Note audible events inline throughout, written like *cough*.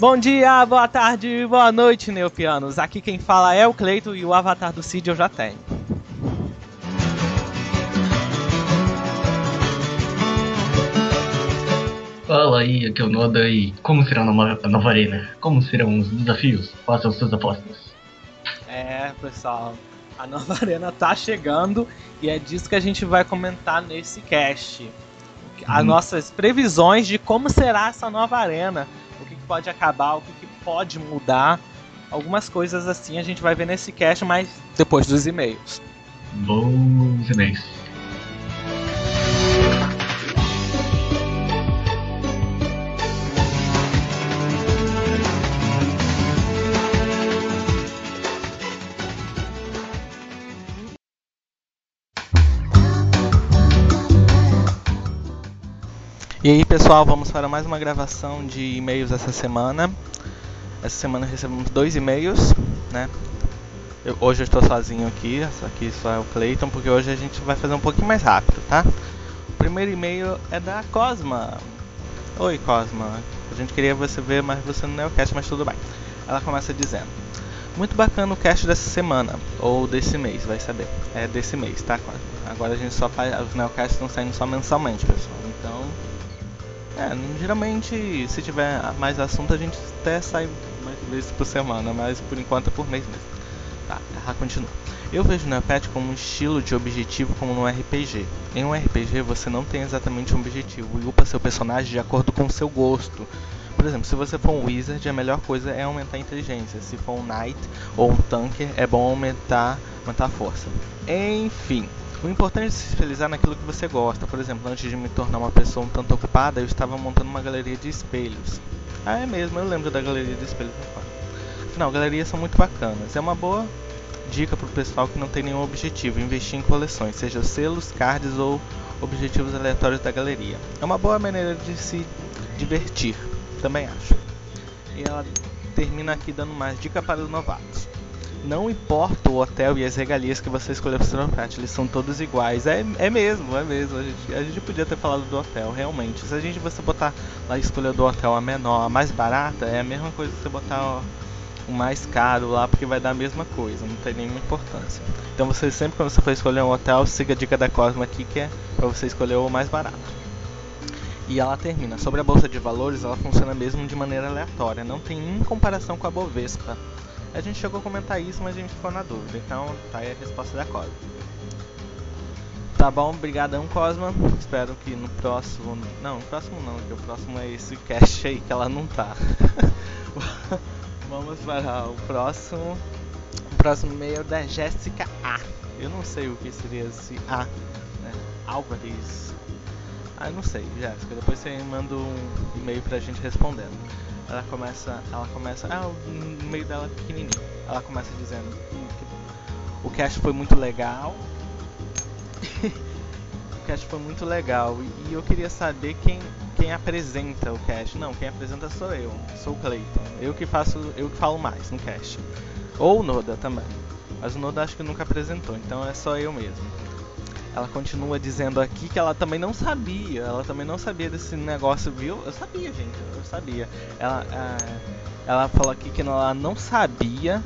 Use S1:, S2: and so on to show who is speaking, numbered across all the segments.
S1: Bom dia, boa tarde, boa noite, neopianos. Aqui quem fala é o Cleito e o avatar do Cid eu já tenho.
S2: Fala aí, aqui é o Noda e como será a nova, arena? Como serão os desafios? Façam suas apostas.
S1: É, pessoal, a nova *laughs* arena tá chegando e é disso que a gente vai comentar nesse cast. As
S2: Uhum.
S1: nossas previsões de como será essa nova arena, pode acabar, o que, que pode mudar. Algumas coisas assim a gente vai ver nesse cast, mas depois dos e-mails.
S2: Bons e-mails.
S1: E aí, pessoal, vamos para mais uma gravação de e-mails essa semana. Essa semana recebemos dois e-mails, né? Eu- hoje eu estou sozinho aqui, só aqui só é o Clayton, porque hoje a gente vai fazer um pouquinho mais rápido, tá? O primeiro e-mail é da Cosma. Oi, Cosma. A gente queria você ver, mas você não é o cast, mas tudo bem. Ela começa dizendo: Muito bacana o cast dessa semana, ou desse mês, vai saber. É desse mês, tá? Agora a gente só faz. Os neocasts estão saindo só mensalmente, pessoal. Então. É, geralmente se tiver mais assunto a gente até sai mais vezes por semana, mas por enquanto é por mês mesmo. Tá, ela continua. Eu vejo o Neopet como um estilo de objetivo como no RPG. Em um RPG você não tem exatamente um objetivo e upa seu personagem de acordo com o seu gosto. Por exemplo, se você for um Wizard, a melhor coisa é aumentar a inteligência. Se for um Knight ou um Tanker, é bom aumentar, aumentar a força. Enfim, o importante é se especializar naquilo que você gosta. Por exemplo, antes de me tornar uma pessoa um tanto ocupada, eu estava montando uma galeria de espelhos. Ah, é mesmo, eu lembro da galeria de espelhos. Afinal, galerias são muito bacanas. É uma boa dica para o pessoal que não tem nenhum objetivo, investir em coleções, seja selos, cards ou objetivos aleatórios da galeria. É uma boa maneira de se divertir, também acho. E ela termina aqui dando mais dica para os novatos. Não importa o hotel e as regalias que você escolher para o seu novato, eles são todos iguais. É, é mesmo, é mesmo. A gente, a gente podia ter falado do hotel, realmente. Se a gente você botar lá a escolha do hotel a menor, a mais barata, é a mesma coisa que você botar ó, o mais caro lá, porque vai dar a mesma coisa, não tem nenhuma importância. Então você sempre quando você for escolher um hotel, siga a dica da Cosma aqui que é para você escolher o mais barato. E ela termina. Sobre a bolsa de valores, ela funciona mesmo de maneira aleatória, não tem nenhuma comparação com a Bovespa. A gente chegou a comentar isso, mas a gente ficou na dúvida. Então, tá aí a resposta da Cosma. Tá bom, brigadão Cosma. Espero que no próximo, não, no próximo não, que o próximo é esse cast aí que ela não tá. *laughs* Vamos para o próximo. O próximo e-mail é da Jéssica A. Eu não sei o que seria esse A, né? Álvares. Ah, eu não sei, Jéssica. Depois você manda um e-mail pra gente respondendo. Ela começa, ela começa, ah, o e-mail dela é pequenininho. Ela começa dizendo que o cast foi muito legal. *laughs* o cast foi muito legal e, e eu queria saber quem quem apresenta o cast. Não, quem apresenta sou eu, sou o Clayton. Eu que faço, eu que falo mais no cast. Ou o Noda também. Mas o Noda acho que nunca apresentou, então é só eu mesmo. Ela continua dizendo aqui que ela também não sabia, ela também não sabia desse negócio, viu? Eu sabia, gente, eu sabia. Ela, ela falou aqui que ela não sabia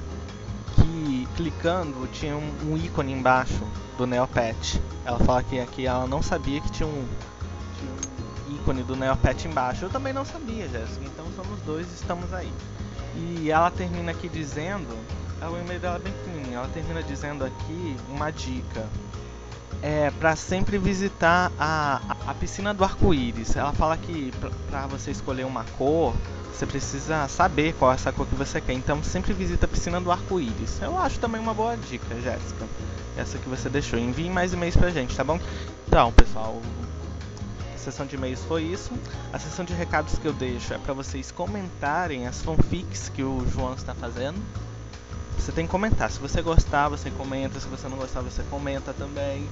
S1: que clicando tinha um, ícone embaixo do Neopet. Ela fala que aqui ela não sabia que tinha um, tinha um ícone do Neopet embaixo. Eu também não sabia, Jéssica. Então somos dois estamos aí. E ela termina aqui dizendo, é o e-mail dela bem pequenininho, ela termina dizendo aqui uma dica. É para sempre visitar a, a, a piscina do arco-íris. Ela fala que para você escolher uma cor, você precisa saber qual é essa cor que você quer. Então sempre visita a piscina do arco-íris. Eu acho também uma boa dica, Jéssica. Essa que você deixou. Envie mais e-mails pra gente, tá bom? Então, pessoal, a sessão de e-mails foi isso. A sessão de recados que eu deixo é para vocês comentarem as fanfics que o João está fazendo. Você tem que comentar. Se você gostar, você comenta. Se você não gostar, você comenta também.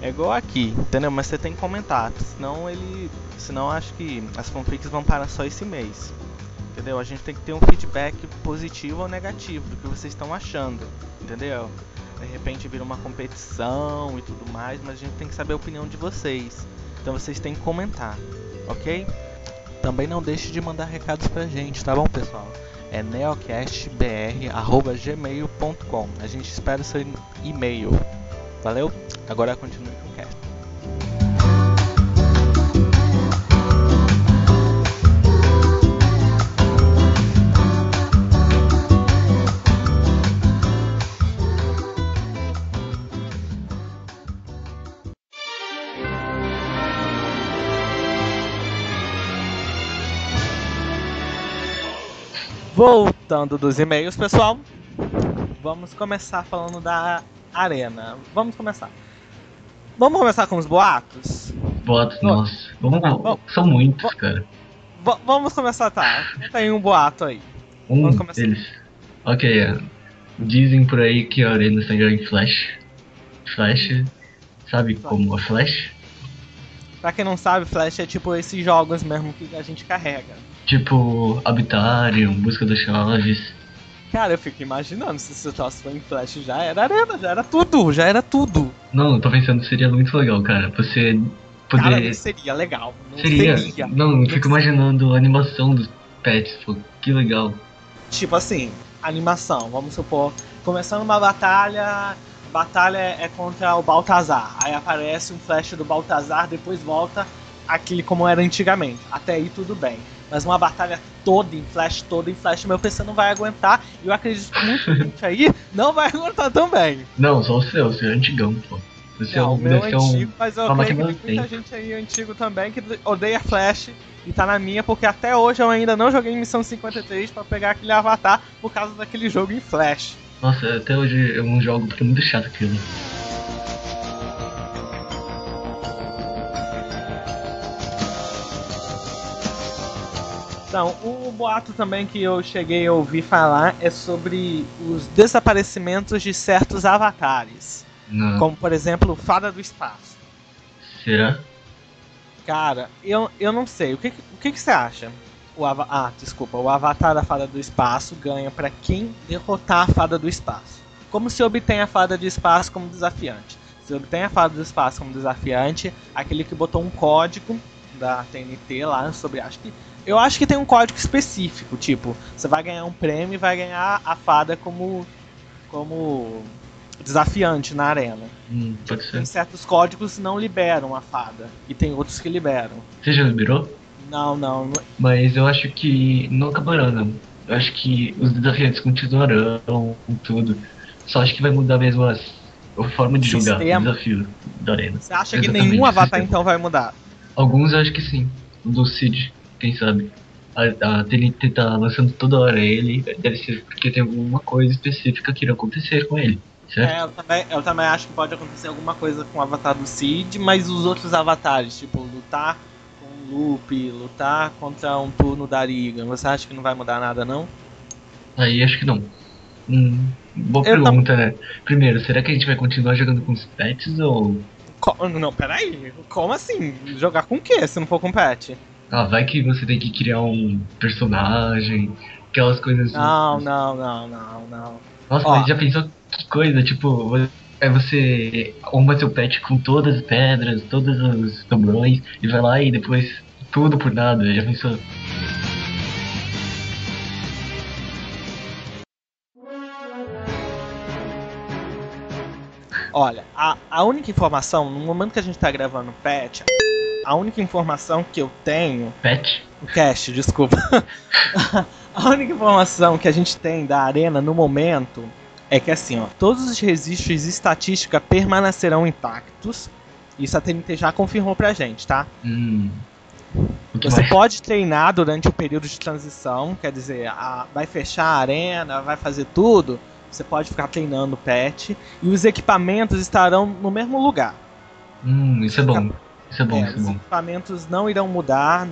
S1: É igual aqui, entendeu? Mas você tem que comentar. Senão ele. Senão acho que as fanfics vão parar só esse mês. Entendeu? A gente tem que ter um feedback positivo ou negativo do que vocês estão achando. Entendeu? De repente vira uma competição e tudo mais, mas a gente tem que saber a opinião de vocês. Então vocês têm que comentar, ok? também não deixe de mandar recados pra gente, tá bom, pessoal? É neocastbr.gmail.com. A gente espera seu e-mail. Valeu? Agora continue com o cast. Voltando dos e-mails, pessoal. Vamos começar falando da arena. Vamos começar. Vamos começar com os boatos?
S2: Boatos, nossa. Vamos,
S1: Bom,
S2: são muitos,
S1: bom.
S2: cara.
S1: Vamos começar, tá? Tem um boato aí.
S2: Um
S1: Vamos começar.
S2: deles. Ok, é. dizem por aí que a arena está em Flash. Flash, sabe como a Flash?
S1: Pra quem não sabe, Flash é tipo esses jogos mesmo que a gente carrega.
S2: Tipo, Habitarium, Busca das Chaves.
S1: Cara, eu fico imaginando se esse troço for em Flash já era arena, já era tudo, já era tudo.
S2: Não, eu tô pensando que seria muito legal, cara. Você poder.
S1: Cara, seria legal. Não
S2: seria.
S1: seria.
S2: Não, eu fico imaginando a animação dos pets, pô. Que legal.
S1: Tipo assim, animação, vamos supor, começando uma batalha, a batalha é contra o Baltazar. Aí aparece um flash do Baltazar, depois volta aquele como era antigamente. Até aí tudo bem. Mas uma batalha toda em flash, toda em flash, meu PC não vai aguentar. E eu acredito que muita *laughs* gente aí não vai aguentar também.
S2: Não, só o seu, o seu é antigão, pô. O seu
S1: Não, o meu
S2: ser um.
S1: antigo, mas eu creio que tem muita gente aí antigo também que odeia Flash e tá na minha, porque até hoje eu ainda não joguei Missão 53 pra pegar aquele avatar por causa daquele jogo em Flash.
S2: Nossa, até hoje eu não jogo porque é muito chato aquilo.
S1: Então, o boato também que eu cheguei a ouvir falar é sobre os desaparecimentos de certos avatares,
S2: Não.
S1: como por exemplo o Fada do Espaço.
S2: Será?
S1: Cara, eu, eu não sei, o que, o que, que você acha? O ava ah, desculpa, o avatar da Fada do Espaço ganha pra quem derrotar a Fada do Espaço. Como se obtém a Fada do Espaço como desafiante? Se obtém a Fada do Espaço como desafiante, aquele que botou um código da TNT lá sobre, acho que eu acho que tem um código específico, tipo, você vai ganhar um prêmio e vai ganhar a fada como como desafiante na arena.
S2: Hum, pode ser.
S1: Tem certos códigos que não liberam a fada e tem outros que liberam.
S2: Você já liberou?
S1: Não, não,
S2: Mas eu acho que não acabará, não. Eu acho que os desafiantes continuarão tudo. Só acho que vai mudar mesmo as, a forma de jogar o desafio da arena.
S1: Você acha que
S2: Exatamente,
S1: nenhum avatar então vai mudar?
S2: Alguns eu acho que sim. O do Cid, quem sabe. A, a TNT tá lançando toda hora ele, deve ser porque tem alguma coisa específica que irá acontecer com ele, certo?
S1: É, eu também, eu também acho que pode acontecer alguma coisa com o avatar do Cid, mas os outros avatares, tipo, lutar com o Loop, lutar contra um turno da Riga, você acha que não vai mudar nada não?
S2: Aí acho que não. Hum, boa
S1: Eu
S2: pergunta, né? Primeiro, será que a gente vai continuar jogando com os pets ou.
S1: Co- não, peraí, como assim? Jogar com o que se não for com pet?
S2: Ah, vai que você tem que criar um personagem, aquelas coisas.
S1: Não, não, não, não, não.
S2: Nossa,
S1: Ó.
S2: mas já pensou que coisa? Tipo, é você arruma seu pet com todas as pedras, todos os sobrões, e vai lá e depois tudo por nada. Já pensou?
S1: Olha, a, a única informação, no momento que a gente tá gravando o patch, a única informação que eu tenho.
S2: Pet?
S1: O cast, desculpa. *laughs* a única informação que a gente tem da arena no momento é que assim, ó, todos os registros de estatística permanecerão intactos. Isso a TNT já confirmou pra gente, tá?
S2: Hum.
S1: Você
S2: mais?
S1: pode treinar durante o período de transição, quer dizer, a- vai fechar a arena, vai fazer tudo. Você pode ficar treinando o pet e os equipamentos estarão no mesmo lugar.
S2: Hum, isso é bom. Isso é bom,
S1: É,
S2: isso é
S1: os
S2: bom.
S1: equipamentos não irão mudar.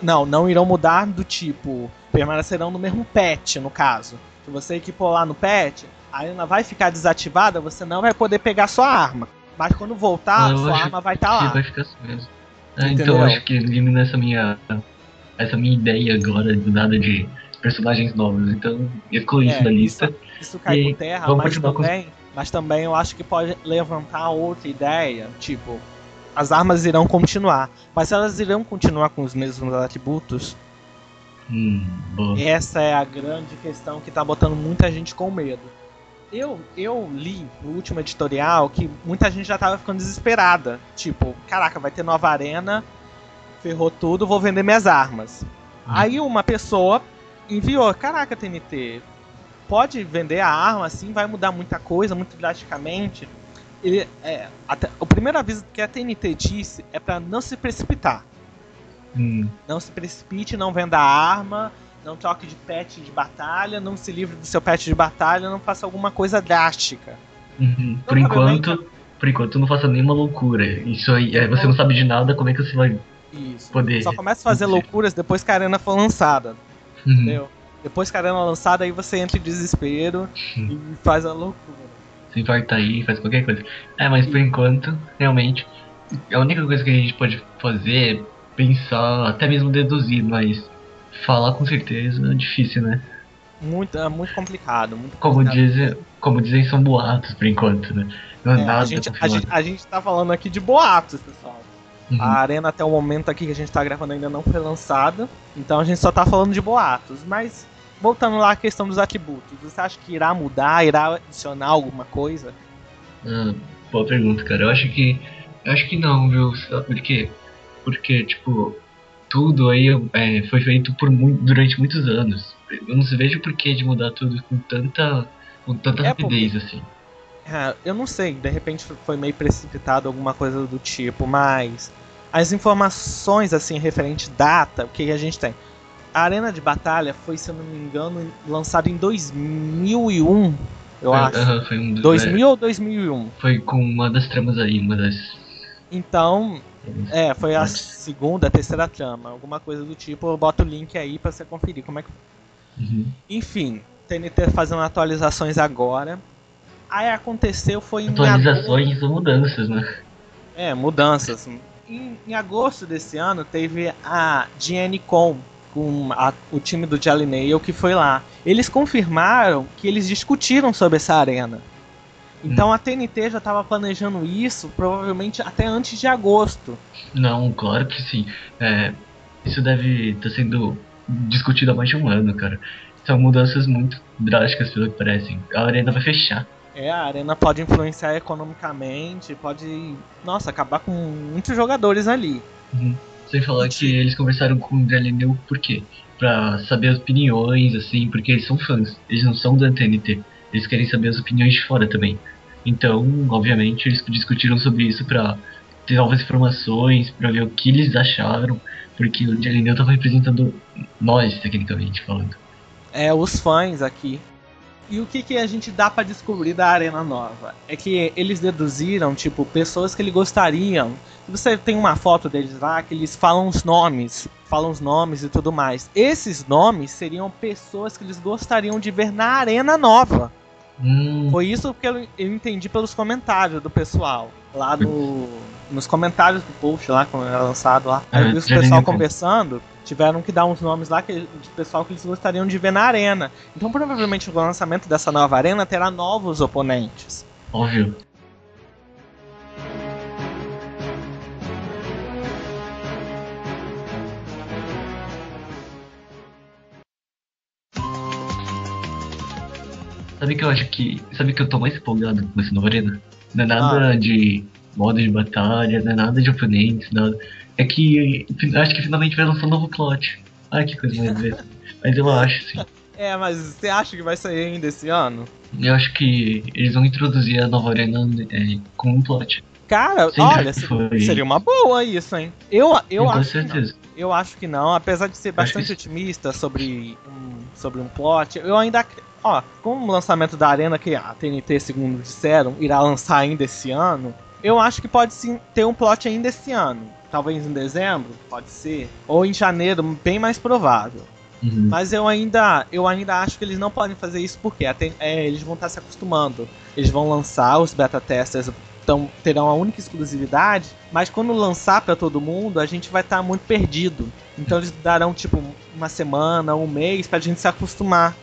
S1: Não, não irão mudar do tipo. Permanecerão no mesmo pet, no caso. Se você equipou lá no pet, a arena vai ficar desativada, você não vai poder pegar sua arma. Mas quando voltar,
S2: Ah, eu
S1: sua arma vai estar
S2: que
S1: lá.
S2: vai ficar assim mesmo. Ah, então eu acho que elimina essa minha. Essa minha ideia agora do nada de personagens novos. Então, exclui isso
S1: É,
S2: da lista.
S1: Isso cai
S2: E
S1: por terra, mas
S2: continuar com-
S1: também, mas também eu acho que pode levantar outra ideia, tipo, as armas irão continuar. Mas elas irão continuar com os mesmos atributos?
S2: Hum.
S1: Essa é a grande questão que tá botando muita gente com medo. Eu, eu li no último editorial que muita gente já tava ficando desesperada. Tipo, caraca, vai ter nova arena, ferrou tudo, vou vender minhas armas. Aí uma pessoa enviou, caraca, TNT, pode vender a arma assim, vai mudar muita coisa, muito drasticamente. Ele, é, até, o primeiro aviso que a TNT disse é para não se precipitar.
S2: Hum,
S1: Não se precipite, não venda a arma, não troque de pet de batalha, não se livre do seu pet de batalha, não faça alguma coisa drástica.
S2: uhum. Por
S1: Provavelmente-
S2: enquanto, por enquanto não faça nenhuma loucura. Isso aí, é, você não sabe de nada, como é que você vai
S1: Isso.
S2: poder.
S1: Só começa a fazer
S2: Sim.
S1: loucuras depois que a arena for lançada,
S2: Uhum.
S1: entendeu? Depois que a arena é lançada, aí você entra em desespero e faz a loucura.
S2: Se infarta aí, faz qualquer coisa. É, mas por enquanto, realmente, a única coisa que a gente pode fazer é pensar, até mesmo deduzir, mas falar com certeza é difícil, né?
S1: Muito, é muito complicado. Muito
S2: Como
S1: complicado.
S2: dizem, como dizem, são boatos por enquanto, né? Não é, nada
S1: a, gente, a, gente, a gente tá falando aqui de boatos, pessoal.
S2: Uhum.
S1: A arena até o momento aqui que a gente tá gravando ainda não foi lançada. Então a gente só tá falando de boatos. Mas voltando lá à questão dos atributos, você acha que irá mudar, irá adicionar alguma coisa?
S2: Ah, boa pergunta, cara. Eu acho que. Eu acho que não, viu? Sabe por quê? Porque, tipo, tudo aí é, foi feito por muito, durante muitos anos. Eu não vejo por que de mudar tudo com tanta. com tanta
S1: É,
S2: rapidez assim.
S1: É, eu não sei, de repente foi meio precipitado alguma coisa do tipo, mas as informações assim referente data, o que a gente tem? A Arena de Batalha foi, se eu não me engano, lançada em 2001, eu
S2: É,
S1: acho.
S2: aham, foi um dos-
S1: 2000 ou 2001?
S2: é, foi com uma das tramas aí, uma das.
S1: Então, é, foi a segunda, terceira trama, alguma coisa do tipo. Eu boto o link aí pra você conferir como é que.
S2: Uhum.
S1: Enfim, TNT fazendo atualizações agora. Aí aconteceu foi em agosto.
S2: Atualizações ou mudanças, né?
S1: É, mudanças. Em, em agosto desse ano teve a GNCon com a- o time do Jelly Nail que foi lá. Eles confirmaram que eles discutiram sobre essa arena. Então a TNT já estava planejando isso provavelmente até antes de agosto.
S2: Não, claro que sim. É, isso deve estar sendo discutido há mais de um ano, cara. São mudanças muito drásticas, pelo que parece. A arena vai fechar.
S1: É, a arena pode influenciar economicamente, pode, nossa, acabar com muitos jogadores ali.
S2: Uhum. Sem falar que eles conversaram com o Galileu por quê? Pra saber as opiniões, assim, porque eles são fãs. Eles não são da TNT. Eles querem saber as opiniões de fora também. Então, obviamente, eles discutiram sobre isso pra ter novas informações, pra ver o que eles acharam, porque o Galileu tava representando nós, tecnicamente falando.
S1: é, os fãs aqui. E o que, que a gente dá pra descobrir da Arena Nova? É que eles deduziram, tipo, pessoas que eles gostariam. Você tem uma foto deles lá que eles falam os nomes, falam os nomes e tudo mais. Esses nomes seriam pessoas que eles gostariam de ver na Arena Nova.
S2: Hum,
S1: Foi isso que eu, eu entendi pelos comentários do pessoal. Lá no, nos comentários do post lá, quando era lançado lá. Aí
S2: É,
S1: eu vi
S2: já
S1: pessoal conversando, tiveram que dar uns nomes lá que, de pessoal que eles gostariam de ver na arena. Então provavelmente o lançamento dessa nova arena terá novos oponentes.
S2: óbvio. Sabe que eu acho que. Sabe que eu tô mais empolgado com essa nova arena? Não é nada de modo de batalha, não é nada de oponentes, nada. É que eu acho que finalmente vai lançar um novo plot. Ai que coisa mais doida. Mas eu acho, sim. *laughs*
S1: É, mas você acha que vai sair ainda esse ano?
S2: Eu acho que eles vão introduzir a nova arena é, com um plot.
S1: Cara,
S2: Sempre
S1: olha,
S2: foi.
S1: seria uma boa isso, hein? Eu, eu
S2: com
S1: acho que não.
S2: certeza.
S1: Eu acho que não, apesar de ser bastante otimista sobre um, sobre um plot, eu ainda. Ó, com o lançamento da Arena, que a TNT, segundo disseram, irá lançar ainda esse ano, eu acho que pode sim ter um plot ainda esse ano. Talvez em dezembro, pode ser. Ou em janeiro, bem mais provável.
S2: Uhum.
S1: Mas eu ainda, eu ainda acho que eles não podem fazer isso porque até, é, eles vão estar se acostumando. Eles vão lançar, os beta testers então, terão a única exclusividade, mas quando lançar pra todo mundo, a gente vai estar muito perdido. Então eles darão tipo uma semana, um mês pra gente se acostumar.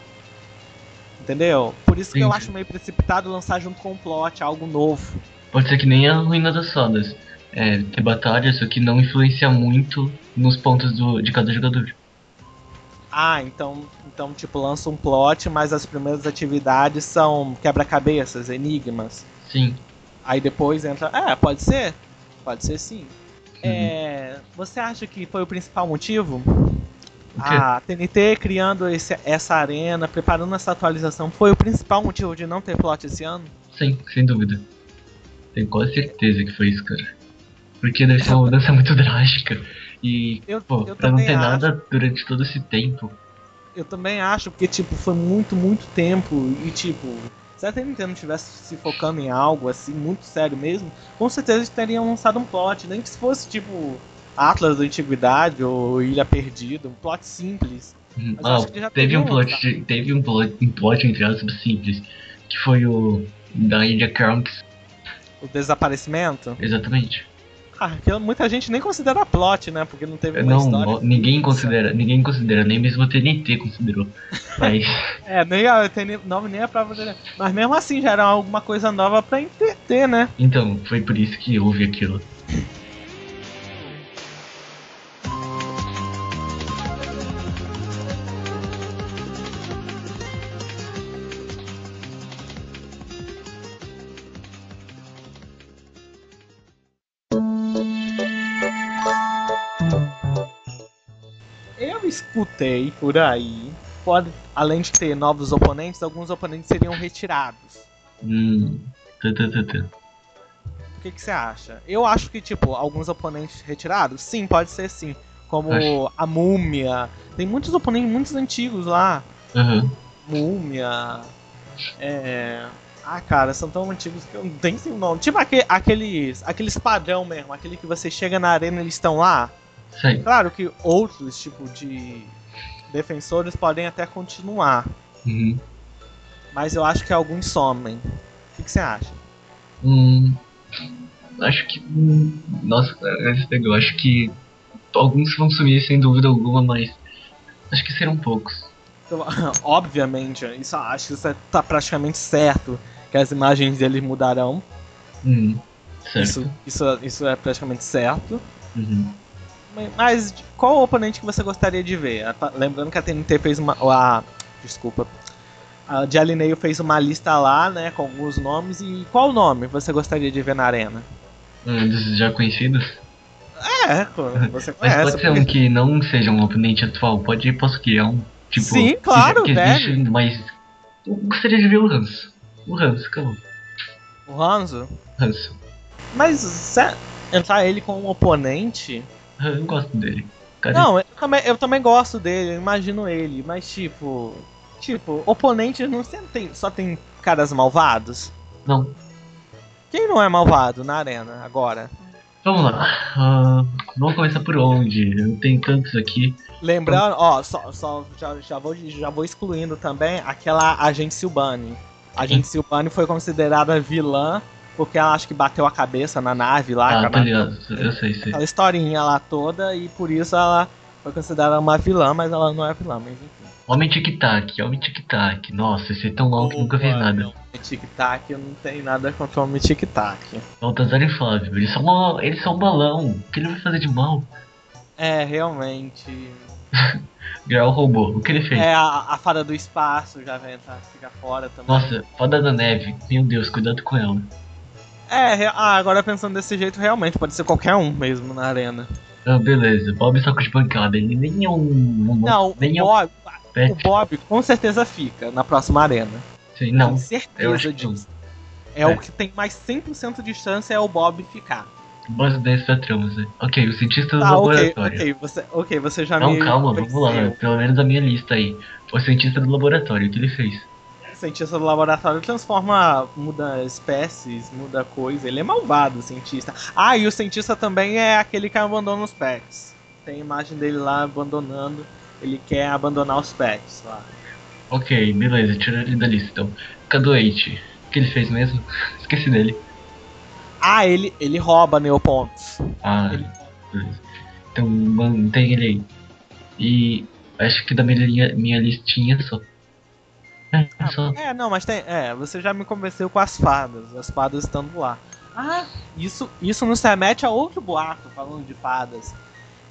S1: Entendeu? Por isso que eu
S2: Entendi.
S1: acho meio precipitado lançar junto com o plot algo novo.
S2: Pode ser que nem a ruína das sodas. é, ter batalha, só que não influencia muito nos pontos do, de cada jogador.
S1: Ah, então, então tipo, lança um plot, mas as primeiras atividades são quebra-cabeças, enigmas.
S2: Sim.
S1: Aí depois entra. É, pode ser? Pode ser sim. É, você acha que foi o principal motivo? A TNT criando esse- essa arena, preparando essa atualização, foi o principal motivo de não ter plot esse ano?
S2: Sim, sem dúvida. Tenho quase certeza que foi isso, cara. Porque deve ser uma mudança muito drástica. E,
S1: Eu,
S2: pô,
S1: eu
S2: pra não ter
S1: acho.
S2: nada durante todo esse tempo.
S1: Eu também acho, porque tipo, foi muito, muito tempo e tipo, se a TNT não tivesse se focando em algo assim, muito sério mesmo, com certeza eles teriam lançado um plot, nem que se fosse tipo Atlas da Antiguidade ou Ilha Perdida, um plot simples.
S2: Uhum. Ah,
S1: que
S2: teve um plot, de- teve um plot, um plot entre aspas simples, que foi o da Ilha Kronks,
S1: O desaparecimento.
S2: exatamente.
S1: Ah, aquilo muita gente nem considera plot, né? Porque não teve uma
S2: Não,
S1: história.
S2: ninguém considera, ninguém considera, nem mesmo a TNT considerou. *laughs* Mas,
S1: É, nem a TNT nova nem a prova dele. Mas mesmo assim já era alguma coisa nova pra entreter, né?
S2: então, foi por isso que houve aquilo. *laughs*
S1: escutei por aí, pode, além de ter novos oponentes, alguns oponentes seriam retirados.
S2: Hum, tá, tá, tá.
S1: O que, que você acha? Eu acho que, tipo, alguns oponentes retirados, sim, pode ser sim. Como
S2: Acho.
S1: a Múmia. Tem muitos oponentes muito antigos lá.
S2: Aham.
S1: Múmia. É. Ah, cara, são tão antigos que eu não tenho o nome. Tipo aque- aqueles, aqueles padrão mesmo, aquele que você chega na arena e eles estão lá.
S2: Sei.
S1: Claro que outros, tipo, de defensores podem até continuar.
S2: Uhum.
S1: Mas eu acho que alguns somem. O que, você acha?
S2: Hum, acho que. hum, Nossa, esse pegou. Acho que alguns vão sumir sem dúvida alguma, mas acho que serão poucos.
S1: Então, *laughs* obviamente, isso, acho que isso é- tá praticamente certo. Que as imagens deles mudarão.
S2: Hum, certo.
S1: Isso, isso, isso é praticamente certo.
S2: Uhum.
S1: Mas qual o oponente que você gostaria de ver? Lembrando que a TNT fez uma. A, desculpa. A de Alineio fez uma lista lá, né? Com alguns nomes. E qual nome você gostaria de ver na arena?
S2: Um dos já conhecidos.
S1: É, você
S2: Mas
S1: conhece.
S2: pode ser um que não seja um oponente atual. Pode, posso criar um. Tipo,
S1: Sim, claro,
S2: que, que
S1: deve.
S2: existe, mas. Eu gostaria de ver o Hanso. O Hanso, acabou.
S1: O Hanzo.
S2: Hanso.
S1: Mas se entrar ele como um oponente.
S2: Eu gosto dele. Cara,
S1: Não, eu também, eu também gosto dele, eu imagino ele, mas tipo. Tipo, oponente não tem, só tem caras malvados?
S2: Não.
S1: Quem não é malvado na arena agora?
S2: Vamos lá. Ah, vamos começar por onde? Eu tenho tantos aqui.
S1: Lembrando, ó, só, só já, já, vou, já vou excluindo também aquela agente Silbani. A agente Silbani foi considerada vilã porque ela acho que bateu a cabeça na nave lá,
S2: Ah, tá ligado. Eu sei, sei.
S1: aquela historinha lá toda, e por isso ela foi considerada uma vilã, mas ela não é vilã, mas enfim.
S2: Homem tic-tac, homem tic-tac. Nossa, esse é tão mal que nunca fez nada.
S1: não. Tic-tac, eu não tenho nada contra o homem tic-tac.
S2: Baltazar e Flávio, eles são, uma, eles são um balão. O que ele vai fazer de mal?
S1: É, realmente. *laughs*
S2: O robô. O que ele fez?
S1: É, a, a fada do espaço já vai entrar, fica fora também.
S2: Nossa, fada da neve. Meu Deus, cuidado com ela.
S1: É, ah, agora pensando desse jeito, realmente, pode ser qualquer um mesmo na arena.
S2: Ah, beleza. Bob saco de pancada. Ele nem é um. um
S1: Não,
S2: nem
S1: o
S2: é um
S1: Bob, o. Bob com certeza fica na próxima arena.
S2: Sim, não. Eu
S1: certeza
S2: não.
S1: disso. É,
S2: É.
S1: o que tem mais 100% de chance é o Bob ficar.
S2: Pra tramas, né? Ok, o cientista do
S1: ok,
S2: laboratório.
S1: ok, você, ok, você já
S2: Não,
S1: me
S2: calma, vamos lá. Pelo menos a minha lista aí. O cientista do laboratório, o que ele fez?
S1: O cientista do laboratório transforma, muda espécies, muda coisa. Ele é malvado, o cientista. Ah, e o cientista também é aquele que abandona os pets. Tem a imagem dele lá abandonando. Ele quer abandonar os pets lá.
S2: Ok, beleza, tirou ele da lista. Então, Cadoete, o que ele fez mesmo? *laughs* Esqueci dele.
S1: Ah, ele, ele rouba neopontos.
S2: Ah,
S1: Ele-
S2: beleza. Então mantém ele aí. E acho que da minha, minha listinha só. É, só.
S1: É, não, mas tem. É, você já me convenceu com as fadas. As fadas estando lá. Ah, isso, isso nos remete a outro boato, falando de fadas.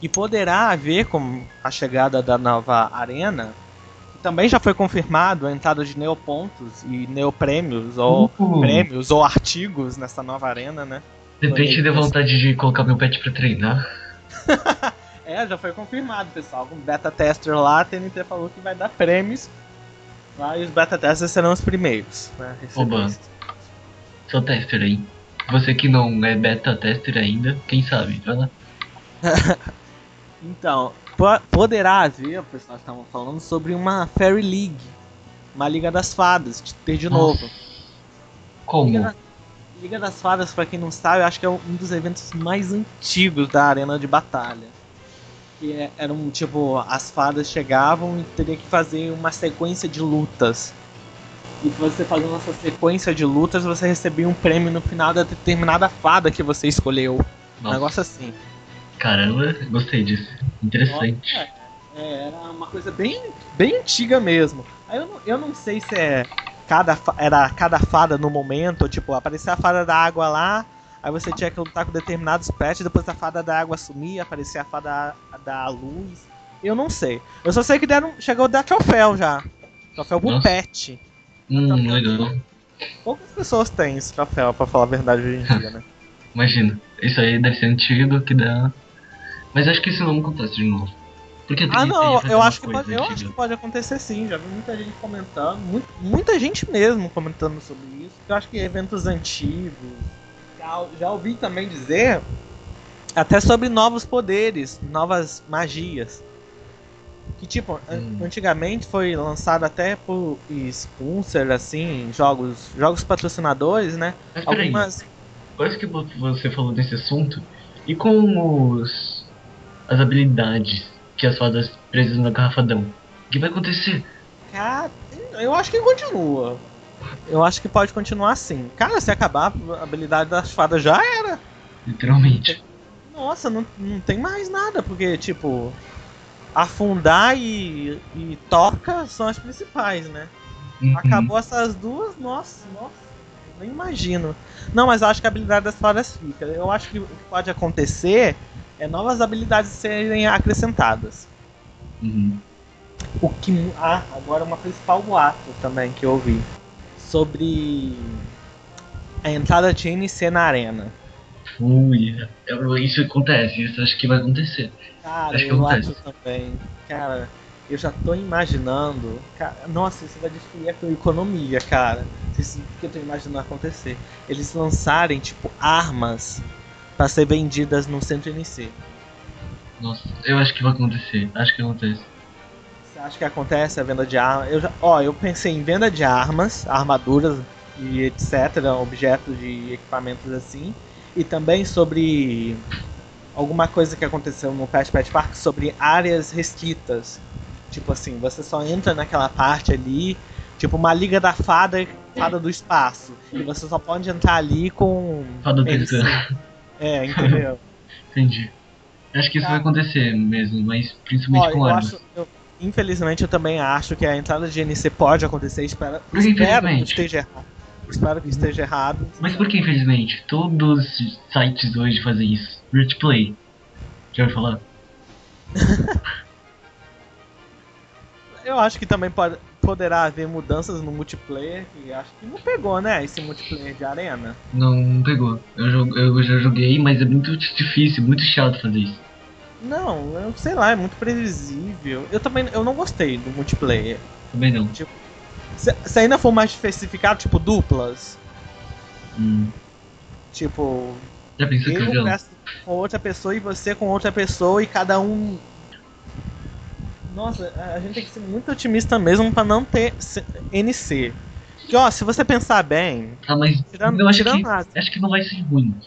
S1: Que poderá haver com a chegada da nova arena. Também já foi confirmado a entrada de neopontos e neoprêmios, ou
S2: Uh.
S1: prêmios, ou artigos nessa nova arena, né?
S2: De repente deu vontade de colocar meu pet pra treinar. *laughs*
S1: É, já foi confirmado, pessoal. Com beta tester lá, a TNT falou que vai dar prêmios. Lá, e os beta testers serão os primeiros. Né, receber
S2: Oba. Sou tester aí. Você que não é beta tester ainda, quem sabe? Vai lá. *laughs*
S1: Então, po- poderá haver, o pessoal estavam falando sobre uma Fairy League. Uma Liga das Fadas, de ter de novo. Liga,
S2: Como?
S1: da- Liga das Fadas, pra quem não sabe, eu acho que é um dos eventos mais antigos da arena de batalha. Que é, era um tipo, as fadas chegavam e teria que fazer uma sequência de lutas. E você fazendo essa sequência de lutas, você recebia um prêmio no final da determinada fada que você escolheu. Um
S2: Nossa,
S1: negócio assim.
S2: caramba, gostei disso. Interessante.
S1: É, é, era uma coisa bem, bem antiga mesmo. Aí eu não, eu não sei se é cada, era cada fada no momento, tipo, aparecia a fada da água lá, aí você tinha que lutar com determinados pets, depois a fada da água sumia, aparecia a fada da luz. Eu não sei. Eu só sei que deram, chegou a dar troféu já. Troféu pro
S2: Nossa.
S1: pet.
S2: Hum, legal.
S1: Poucas pessoas têm esse troféu, pra falar a verdade hoje em *laughs* dia, né?
S2: Imagina. Isso aí deve ser antigo que dá. Mas acho que isso não acontece de novo. Porque
S1: Ah, não, eu acho que, pode, eu acho que pode acontecer sim. Já vi muita gente comentando, muito- muita gente mesmo comentando sobre isso. Eu acho que eventos antigos. Já, já ouvi também dizer até sobre novos poderes, novas magias. Que tipo,
S2: Hum.
S1: antigamente foi lançado até por sponsor, assim, jogos, jogos patrocinadores, né?
S2: Mas peraí,
S1: Algumas.
S2: Parece que vo- você falou desse assunto. E com os. as habilidades que as fadas presas na garrafadão? O que vai acontecer?
S1: Cara, eu acho que continua. Eu acho que pode continuar assim. Cara, se acabar a habilidade das fadas já era.
S2: Literalmente.
S1: Nossa, não, não tem mais nada, porque, tipo, afundar e, e toca são as principais, né?
S2: Uhum.
S1: Acabou essas duas, nossa, nossa, nem imagino. Não, mas eu acho que a habilidade das fadas fica. Eu acho que o que pode acontecer é novas habilidades serem acrescentadas.
S2: Uhum.
S1: O que. Ah, agora uma principal boato também que eu ouvi. Sobre a entrada de NC na arena.
S2: Ui, isso acontece, isso acho que vai acontecer.
S1: Cara,
S2: Acho que
S1: eu
S2: acontece.
S1: acho também. Cara, eu já tô imaginando. Cara, nossa, isso vai destruir a economia, cara. Isso que eu tô imaginando acontecer. Eles lançarem, tipo, armas pra ser vendidas no centro NC.
S2: Nossa, eu acho que vai acontecer. Acho que acontece.
S1: Acha que acontece a venda de armas? Eu já, ó, eu pensei em venda de armas, armaduras e etc, objetos de equipamentos assim, e também sobre alguma coisa que aconteceu no Pet Pet Park sobre áreas restritas. Tipo assim, você só entra naquela parte ali, tipo uma liga da fada, fada do espaço, e você só pode entrar ali com
S2: Fada
S1: NC.
S2: tentando.
S1: É, entendeu? *laughs*
S2: Entendi. Acho que isso
S1: Tá.
S2: vai acontecer mesmo, mas principalmente
S1: Ó,
S2: com armas.
S1: acho, eu- infelizmente eu também acho que a entrada de NC pode acontecer. Espero,
S2: que
S1: espero que esteja errado. Espero que esteja errado.
S2: Mas por que infelizmente? Todos os sites hoje fazem isso. Rich Play. Já ouviu falar? *laughs*
S1: Eu acho que também pode, poderá haver mudanças no multiplayer. E acho que não pegou, né? Esse multiplayer de arena.
S2: Não, não pegou. Eu, eu já joguei, mas é muito difícil, muito chato fazer isso.
S1: Não, eu sei lá, é muito previsível. Eu também eu não gostei do multiplayer.
S2: Também não.
S1: Se, se ainda for mais especificado, tipo duplas.
S2: Hum.
S1: Tipo,
S2: Já pensou que
S1: eu
S2: eu já...
S1: peço com outra pessoa e você com outra pessoa e cada um. Nossa, a gente tem que ser muito otimista mesmo pra não ter NC. Que ó, se você pensar bem,
S2: Ah, mas
S1: tirando,
S2: eu acho
S1: tirando
S2: que, acho que não vai ser ruim.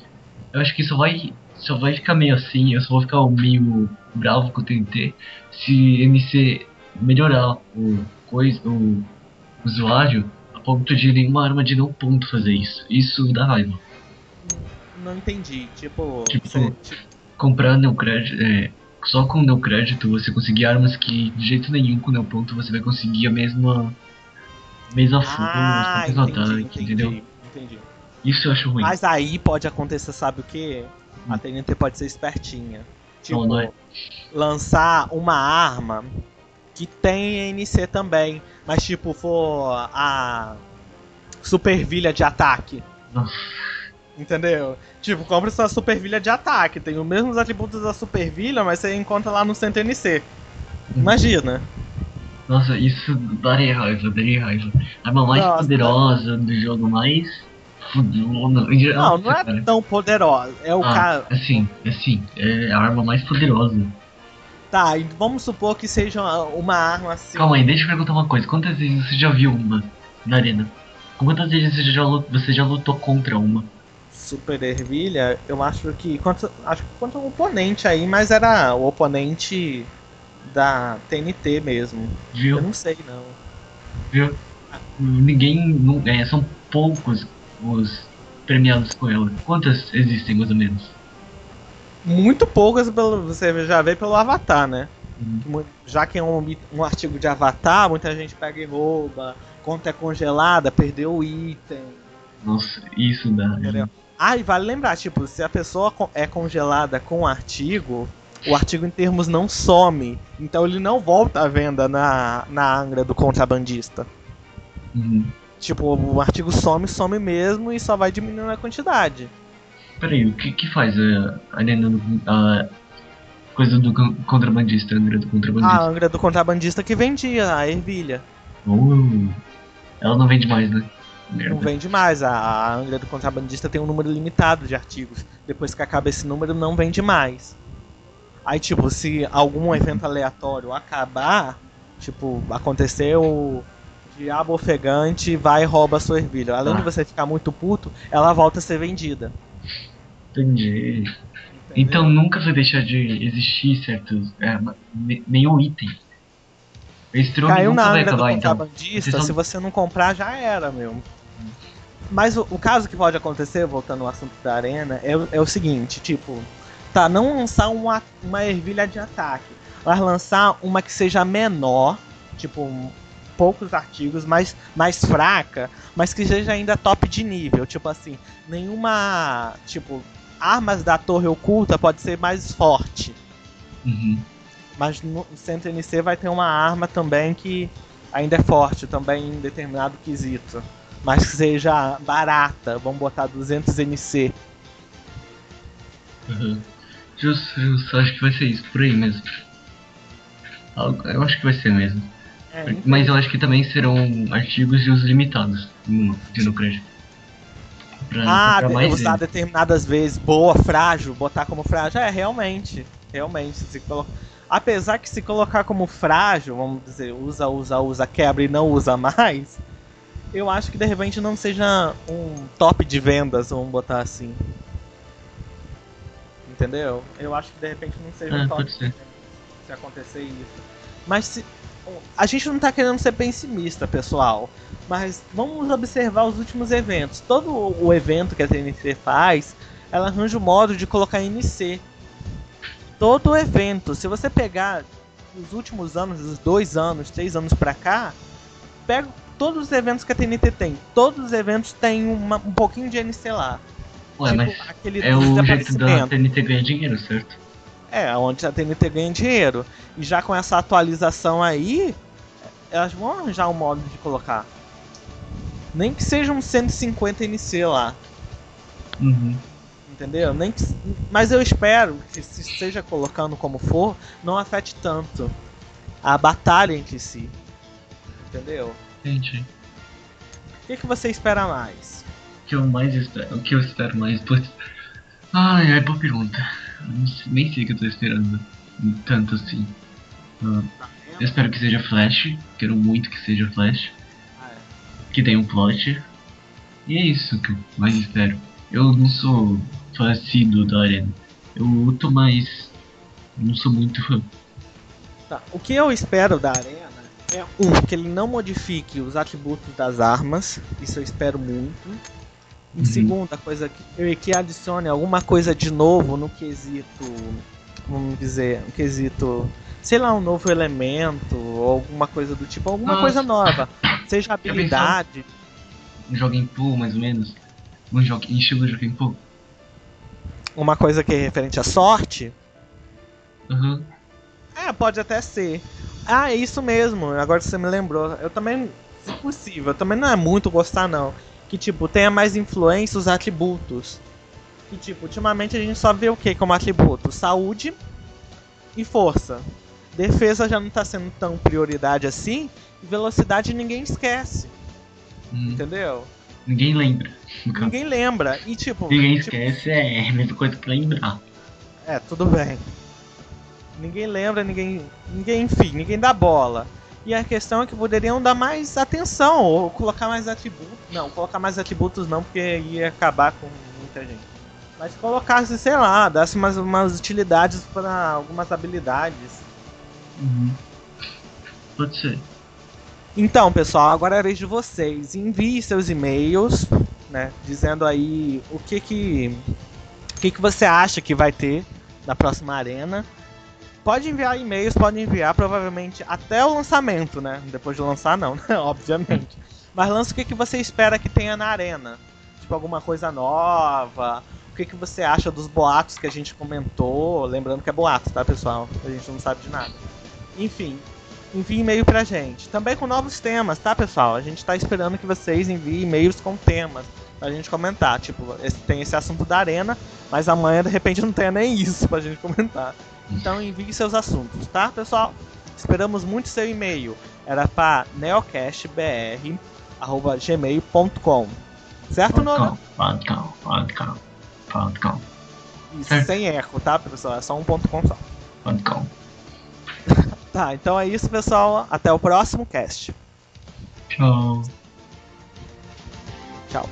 S2: Eu acho que só vai, só vai ficar meio assim, eu só vou ficar meio bravo com o TNT se MC melhorar o coisa, o usuário a ponto de nenhuma arma de não ponto fazer isso. Isso dá raiva.
S1: não entendi. Tipo,
S2: Tipo,
S1: você- tipo,
S2: Comprar neocrédito, é, só com neocrédito você conseguir armas que de jeito nenhum com neoponto você vai conseguir a mesma mesma força,
S1: ah,
S2: mesmo
S1: entendi,
S2: ataque,
S1: entendi,
S2: entendeu?
S1: entendi.
S2: Isso eu acho ruim.
S1: Mas aí pode acontecer, sabe o que? A TNT pode ser espertinha. Tipo,
S2: Não, não é.
S1: lançar uma arma que tem NC também, mas tipo, for a supervilha de ataque. Entendeu? Tipo, compra sua supervilha de ataque. Tem os mesmos atributos da supervilha, mas você encontra lá no centro NC. Imagina.
S2: Nossa, isso daria raiva, daria raiva. A arma mais
S1: Nossa,
S2: poderosa do jogo, mais
S1: Não, não é
S2: cara.
S1: tão poderosa. É o
S2: Ah,
S1: cara.
S2: assim, assim, é a arma mais poderosa.
S1: Tá, vamos supor que seja uma, arma assim.
S2: Calma aí, deixa eu perguntar uma coisa. Quantas vezes você já viu uma na arena? Quantas vezes você já, você já lutou contra uma?
S1: Super ervilha, eu acho que. Contra, acho que contra um oponente aí, mas era o oponente da TNT mesmo. Eu
S2: Viu?
S1: não sei não.
S2: Viu? Ninguém não ganha, são poucos os premiados com ela. Quantas existem mais ou menos?
S1: Muito poucas pelo, você já vê pelo avatar, né?
S2: Uhum.
S1: Já que é um, um artigo de avatar, muita gente pega e rouba. Conta é congelada, perdeu o item.
S2: Nossa, isso dá.
S1: Entendeu? Ah, e vale lembrar, tipo, se a pessoa é congelada com o artigo, o artigo em termos não some. Então ele não volta à venda na, na Angra do contrabandista.
S2: Uhum.
S1: Tipo, o artigo some, some mesmo e só vai diminuindo a quantidade.
S2: Peraí, o que que faz a a do. a coisa do con- contrabandista, a arena do
S1: A
S2: contrabandista?
S1: Angra do contrabandista que vendia a ervilha.
S2: Uh, ela não vende mais, né?
S1: Não
S2: Merda.
S1: vende mais. A, a Angra do contrabandista tem um número limitado de artigos. Depois que acaba esse número, não vende mais. Aí, tipo, se algum evento aleatório acabar, tipo, aconteceu o diabo ofegante vai e rouba a sua ervilha. Além
S2: Ah.
S1: de você ficar muito puto, ela volta a ser vendida.
S2: Entendi.
S1: entendeu?
S2: Então nunca vai deixar de existir certos. É, nenhum item. Esse
S1: Caiu na
S2: vai
S1: do
S2: então.
S1: contrabandista,
S2: Vocês
S1: se você não comprar, já era, meu. Mas o, o caso que pode acontecer, voltando ao assunto da arena, é, o- é o seguinte, tipo, tá, não lançar uma, uma ervilha de ataque, mas lançar uma que seja menor, tipo, poucos artigos, mais, mais fraca, mas que seja ainda top de nível, tipo assim, nenhuma, tipo, armas da torre oculta pode ser mais forte.
S2: Uhum.
S1: Mas no centro NC vai ter uma arma também que ainda é forte, também em determinado quesito. Mas que seja barata, vamos botar 200 NC.
S2: Uhum. Justo, justo, acho que vai ser isso, por aí mesmo. Eu acho que vai ser mesmo.
S1: É,
S2: Mas eu acho que também serão artigos de uso limitados no Dino Crash. Pra
S1: ah,
S2: mais
S1: usar
S2: ele.
S1: determinadas vezes, boa, frágil, botar como frágil. É, realmente. Realmente. Se colo... Apesar que se colocar como frágil, vamos dizer, usa, usa, usa, quebra e não usa mais, eu acho que de repente não seja um top de vendas, vamos botar assim. Entendeu? Eu acho que de repente não seja
S2: É,
S1: um top
S2: pode
S1: de
S2: ser.
S1: vendas se acontecer isso. Mas se. A gente não tá querendo ser pessimista, pessoal. Mas vamos observar os últimos eventos. Todo o evento que a TNT faz, ela arranja o modo de colocar NC. Todo o evento. Se você pegar os últimos anos, os dois anos, três anos pra cá, pega todos os eventos que a TNT tem. Todos os eventos têm uma- um pouquinho de NC lá.
S2: Ué,
S1: tipo,
S2: mas
S1: aquele
S2: é o jeito da. TNT ganhar dinheiro, certo?
S1: É, onde a TNT ganha dinheiro. E já com essa atualização aí, elas vão arranjar um modo de colocar. Nem que seja um 150 NC lá,
S2: Uhum.
S1: entendeu? Nem que, mas eu espero que se seja colocando como for, não afete tanto a batalha entre si. Entendeu?
S2: Entendi.
S1: O que, que você espera mais?
S2: O que eu mais espero, o que eu espero mais, putz. Ai, ai, boa pergunta. Nem sei o que eu tô esperando. Tanto assim. Ah, eu espero que seja Flash. Quero muito que seja Flash.
S1: Ah, é.
S2: Que tenha um plot. E é isso que eu mais espero. Eu não sou fã assíduo da arena. Eu luto, mas não sou muito fã.
S1: Tá, O que eu espero da arena é um que ele não modifique os atributos das armas, isso eu espero muito. Em
S2: Uhum.
S1: segunda coisa que, que adicione alguma coisa de novo no quesito, vamos dizer, um quesito, sei lá, um novo elemento ou alguma coisa do tipo, alguma
S2: Nossa.
S1: coisa nova, seja habilidade.
S2: Um jogo em pool, mais ou menos. Um joguinho, estilo joguinho pouco.
S1: Uma coisa que é referente à sorte?
S2: Uhum.
S1: É, pode até ser. Ah, é isso mesmo. Agora você me lembrou. Eu também, se possível, também não é muito gostar não. Que tipo, tenha mais influência os atributos. Que tipo, ultimamente a gente só vê o que como atributo? Saúde e força. Defesa já não tá sendo tão prioridade assim. E velocidade ninguém esquece.
S2: Hum.
S1: Entendeu?
S2: Ninguém lembra.
S1: Ninguém lembra. E tipo.
S2: Ninguém
S1: tipo,
S2: esquece, é a mesma coisa que lembrar.
S1: É, tudo bem. Ninguém lembra, ninguém. Ninguém, enfim, ninguém dá bola. E a questão é que poderiam dar mais atenção, ou colocar mais atributos. Não, colocar mais atributos não, porque ia acabar com muita gente. Mas colocasse, sei lá, desse umas, umas utilidades para algumas habilidades.
S2: Uhum. Pode ser.
S1: Então, pessoal, agora é a vez de vocês. Envie seus e-mails, né? Dizendo aí o que que, o que que você acha que vai ter na próxima arena. Pode enviar e-mails, pode enviar provavelmente até o lançamento, né? Depois de lançar, não, *laughs* né? Obviamente. Mas lança o que, que você espera que tenha na arena. Tipo, alguma coisa nova. O que, que você acha dos boatos que a gente comentou. Lembrando que é boato, tá, pessoal? A gente não sabe de nada. Enfim, envie e-mail pra gente. Também com novos temas, tá, pessoal? A gente tá esperando que vocês enviem e-mails com temas pra gente comentar. Tipo, esse- tem esse assunto da arena, mas amanhã de repente não tem nem isso pra gente comentar. Então envie seus assuntos, tá, pessoal? Esperamos muito seu e-mail. Era pra neocastbr.gmail.com Certo?
S2: Pode com, pode com, pode com,
S1: Isso,
S2: Certo.
S1: sem eco, tá, pessoal? É só um ponto com só.
S2: pode. *laughs*
S1: Tá, então é isso, pessoal. Até o próximo cast.
S2: Tchau.
S1: Tchau.